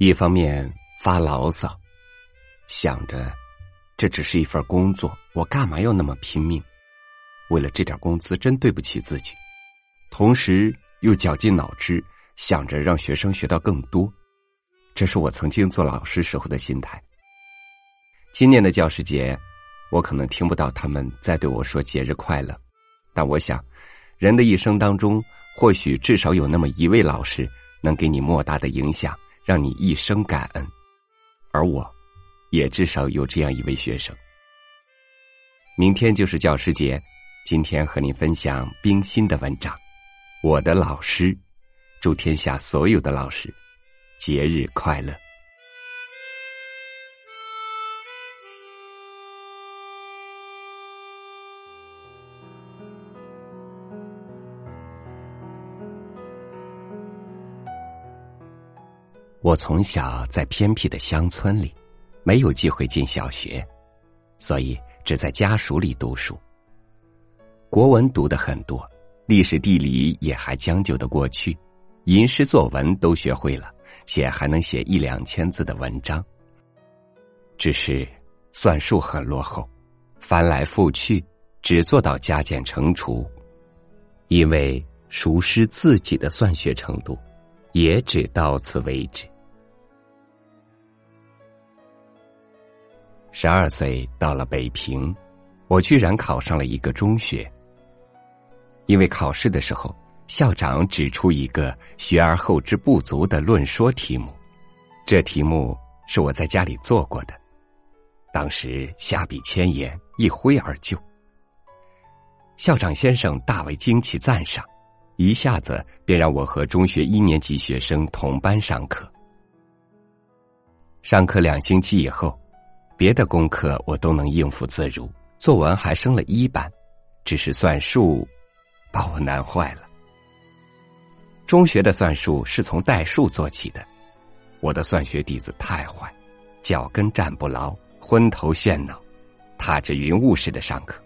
一方面发牢骚，想着这只是一份工作，我干嘛要那么拼命？为了这点工资，真对不起自己。同时又绞尽脑汁想着让学生学到更多，这是我曾经做老师时候的心态。今年的教师节，我可能听不到他们在对我说节日快乐，但我想，人的一生当中，或许至少有那么一位老师能给你莫大的影响。让你一生感恩，而我，也至少有这样一位学生。明天就是教师节，今天和您分享冰心的文章。我的老师，祝天下所有的老师节日快乐。我从小在偏僻的乡村里，没有机会进小学，所以只在家属里读书。国文读的很多，历史地理也还将就的过去，吟诗作文都学会了，且还能写一两千字的文章。只是算术很落后，翻来覆去只做到加减乘除，因为熟识自己的算学程度，也只到此为止。十二岁到了北平，我居然考上了一个中学。因为考试的时候，校长指出一个“学而后知不足”的论说题目，这题目是我在家里做过的，当时下笔千言，一挥而就。校长先生大为惊奇赞赏，一下子便让我和中学一年级学生同班上课。上课两星期以后。别的功课我都能应付自如，作文还升了一班，只是算术把我难坏了。中学的算术是从代数做起的，我的算学底子太坏，脚跟站不牢，昏头眩脑，踏着云雾似的上课。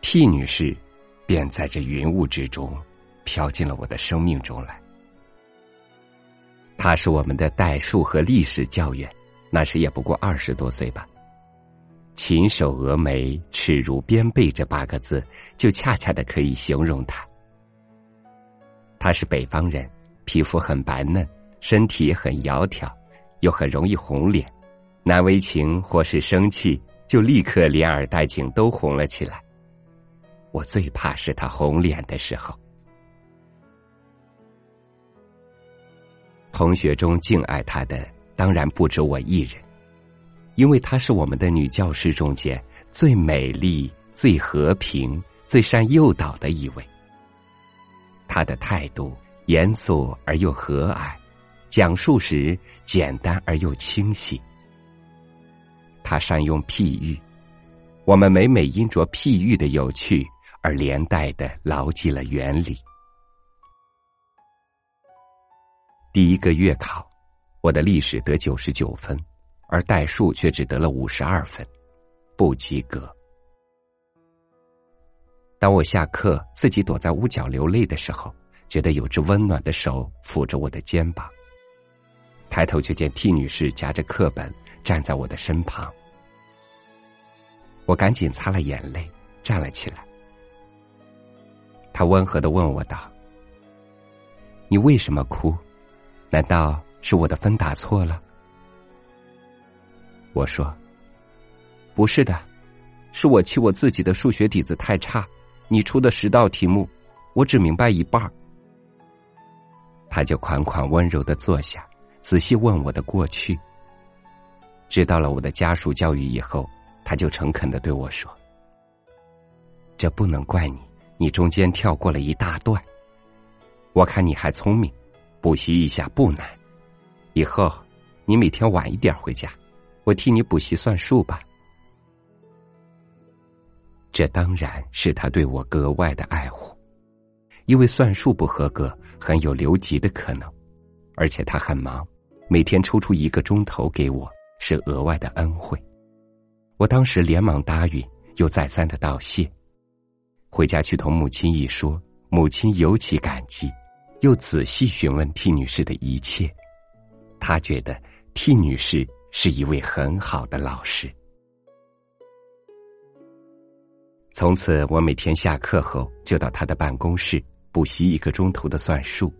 T 女士便在这云雾之中飘进了我的生命中来。她是我们的代数和历史教员。那时也不过二十多岁吧。禽首峨眉，齿如边贝，这八个字就恰恰的可以形容他。他是北方人，皮肤很白嫩，身体很窈窕，又很容易红脸，难为情或是生气，就立刻连耳带颈都红了起来。我最怕是他红脸的时候。同学中敬爱他的。当然不止我一人，因为她是我们的女教师中间最美丽、最和平、最善诱导的一位。她的态度严肃而又和蔼，讲述时简单而又清晰。她善用譬喻，我们每每因着譬喻的有趣而连带的牢记了原理。第一个月考。我的历史得九十九分，而代数却只得了五十二分，不及格。当我下课自己躲在屋角流泪的时候，觉得有只温暖的手抚着我的肩膀。抬头却见 T 女士夹着课本站在我的身旁，我赶紧擦了眼泪，站了起来。她温和的问我道：“你为什么哭？难道？”是我的分打错了，我说：“不是的，是我气我自己的数学底子太差。你出的十道题目，我只明白一半儿他就款款温柔的坐下，仔细问我的过去。知道了我的家属教育以后，他就诚恳的对我说：“这不能怪你，你中间跳过了一大段。我看你还聪明，补习一下不难。”以后，你每天晚一点回家，我替你补习算术吧。这当然是他对我格外的爱护，因为算术不合格很有留级的可能，而且他很忙，每天抽出一个钟头给我是额外的恩惠。我当时连忙答应，又再三的道谢。回家去同母亲一说，母亲尤其感激，又仔细询问 T 女士的一切。他觉得 T 女士是一位很好的老师。从此，我每天下课后就到他的办公室补习一个钟头的算术，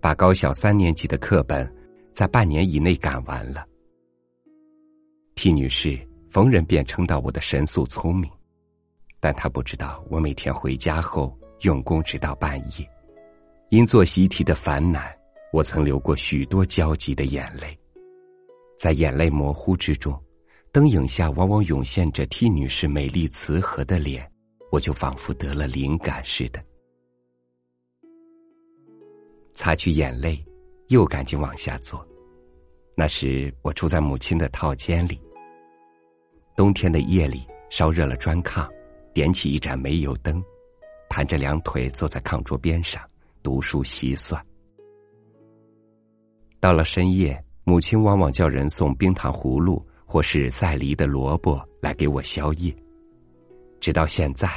把高小三年级的课本在半年以内赶完了。T 女士逢人便称道我的神速聪明，但她不知道我每天回家后用功直到半夜，因做习题的烦难。我曾流过许多焦急的眼泪，在眼泪模糊之中，灯影下往往涌现着 T 女士美丽慈和的脸，我就仿佛得了灵感似的，擦去眼泪，又赶紧往下做。那时我住在母亲的套间里，冬天的夜里烧热了砖炕，点起一盏煤油灯，盘着两腿坐在炕桌边上读书习算。到了深夜，母亲往往叫人送冰糖葫芦或是赛梨的萝卜来给我宵夜。直到现在，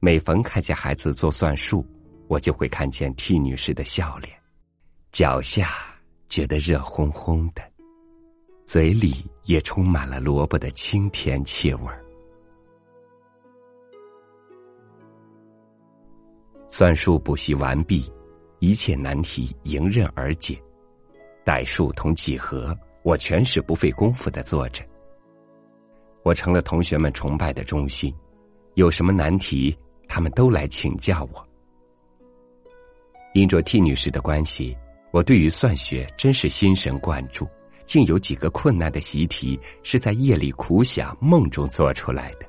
每逢看见孩子做算术，我就会看见 T 女士的笑脸，脚下觉得热烘烘的，嘴里也充满了萝卜的清甜气味儿。算术补习完毕，一切难题迎刃而解。代数同几何，我全是不费功夫的做着。我成了同学们崇拜的中心，有什么难题，他们都来请教我。因着 T 女士的关系，我对于算学真是心神贯注，竟有几个困难的习题是在夜里苦想、梦中做出来的。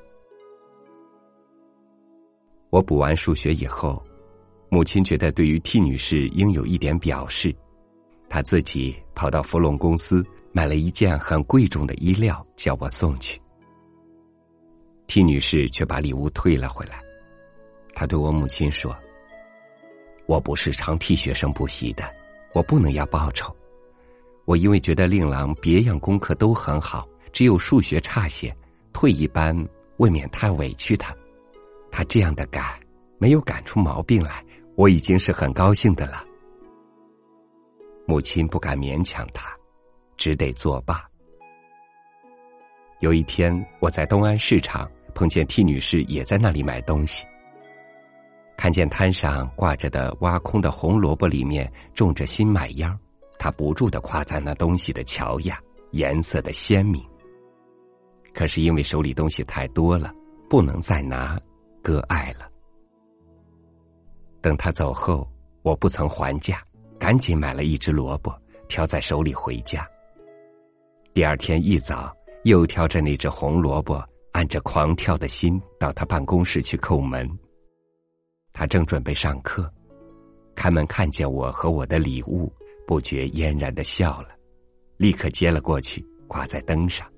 我补完数学以后，母亲觉得对于 T 女士应有一点表示。他自己跑到福隆公司买了一件很贵重的衣料，叫我送去。T 女士却把礼物退了回来。她对我母亲说：“我不是常替学生补习的，我不能要报酬。我因为觉得令郎别样功课都很好，只有数学差些，退一班未免太委屈他。他这样的改，没有改出毛病来，我已经是很高兴的了。”母亲不敢勉强他，只得作罢。有一天，我在东安市场碰见 T 女士也在那里买东西，看见摊上挂着的挖空的红萝卜里面种着新麦秧，她不住的夸赞那东西的乔雅，颜色的鲜明。可是因为手里东西太多了，不能再拿，割爱了。等他走后，我不曾还价。赶紧买了一只萝卜，挑在手里回家。第二天一早，又挑着那只红萝卜，按着狂跳的心到他办公室去叩门。他正准备上课，开门看见我和我的礼物，不觉嫣然的笑了，立刻接了过去，挂在灯上，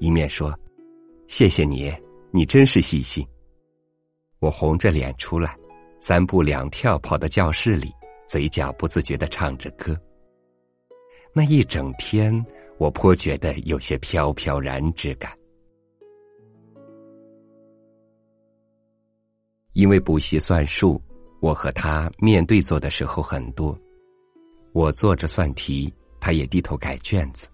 一面说：“谢谢你，你真是细心。”我红着脸出来，三步两跳跑到教室里。嘴角不自觉的唱着歌。那一整天，我颇觉得有些飘飘然之感。因为补习算术，我和他面对坐的时候很多。我坐着算题，他也低头改卷子。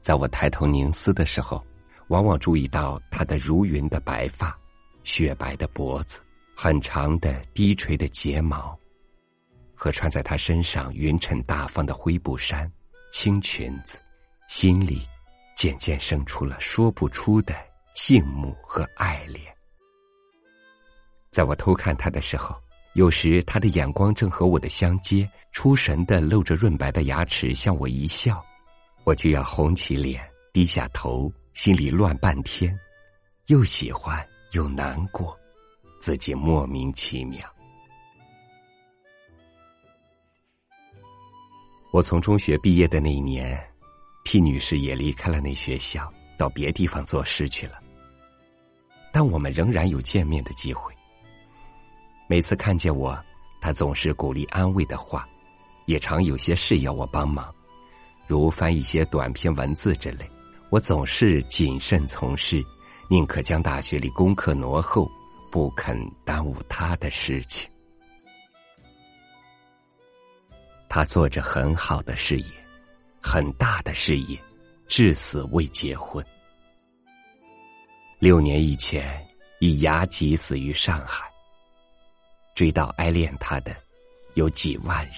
在我抬头凝思的时候，往往注意到他的如云的白发、雪白的脖子、很长的低垂的睫毛。和穿在他身上匀称大方的灰布衫、青裙子，心里渐渐生出了说不出的敬慕和爱恋。在我偷看他的时候，有时他的眼光正和我的相接，出神的露着润白的牙齿向我一笑，我就要红起脸，低下头，心里乱半天，又喜欢又难过，自己莫名其妙。我从中学毕业的那一年，T 女士也离开了那学校，到别地方做事去了。但我们仍然有见面的机会。每次看见我，她总是鼓励安慰的话，也常有些事要我帮忙，如翻一些短篇文字之类。我总是谨慎从事，宁可将大学里功课挪后，不肯耽误她的事情。他做着很好的事业，很大的事业，至死未结婚。六年以前，以牙疾死于上海。追悼爱恋他的，有几万人。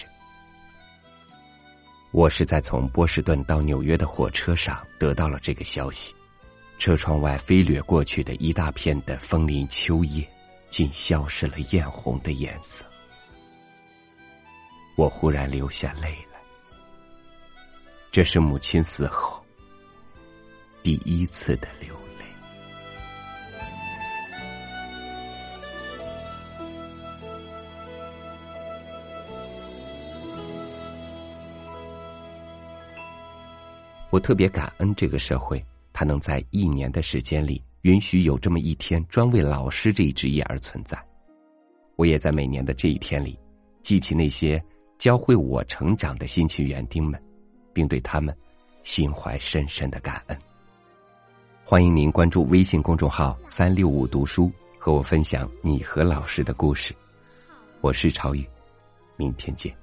我是在从波士顿到纽约的火车上得到了这个消息。车窗外飞掠过去的一大片的枫林秋叶，竟消失了艳红的颜色。我忽然流下泪来。这是母亲死后第一次的流泪。我特别感恩这个社会。他能在一年的时间里允许有这么一天专为老师这一职业而存在，我也在每年的这一天里记起那些教会我成长的辛勤园丁们，并对他们心怀深深的感恩。欢迎您关注微信公众号“三六五读书”，和我分享你和老师的故事。我是超宇，明天见。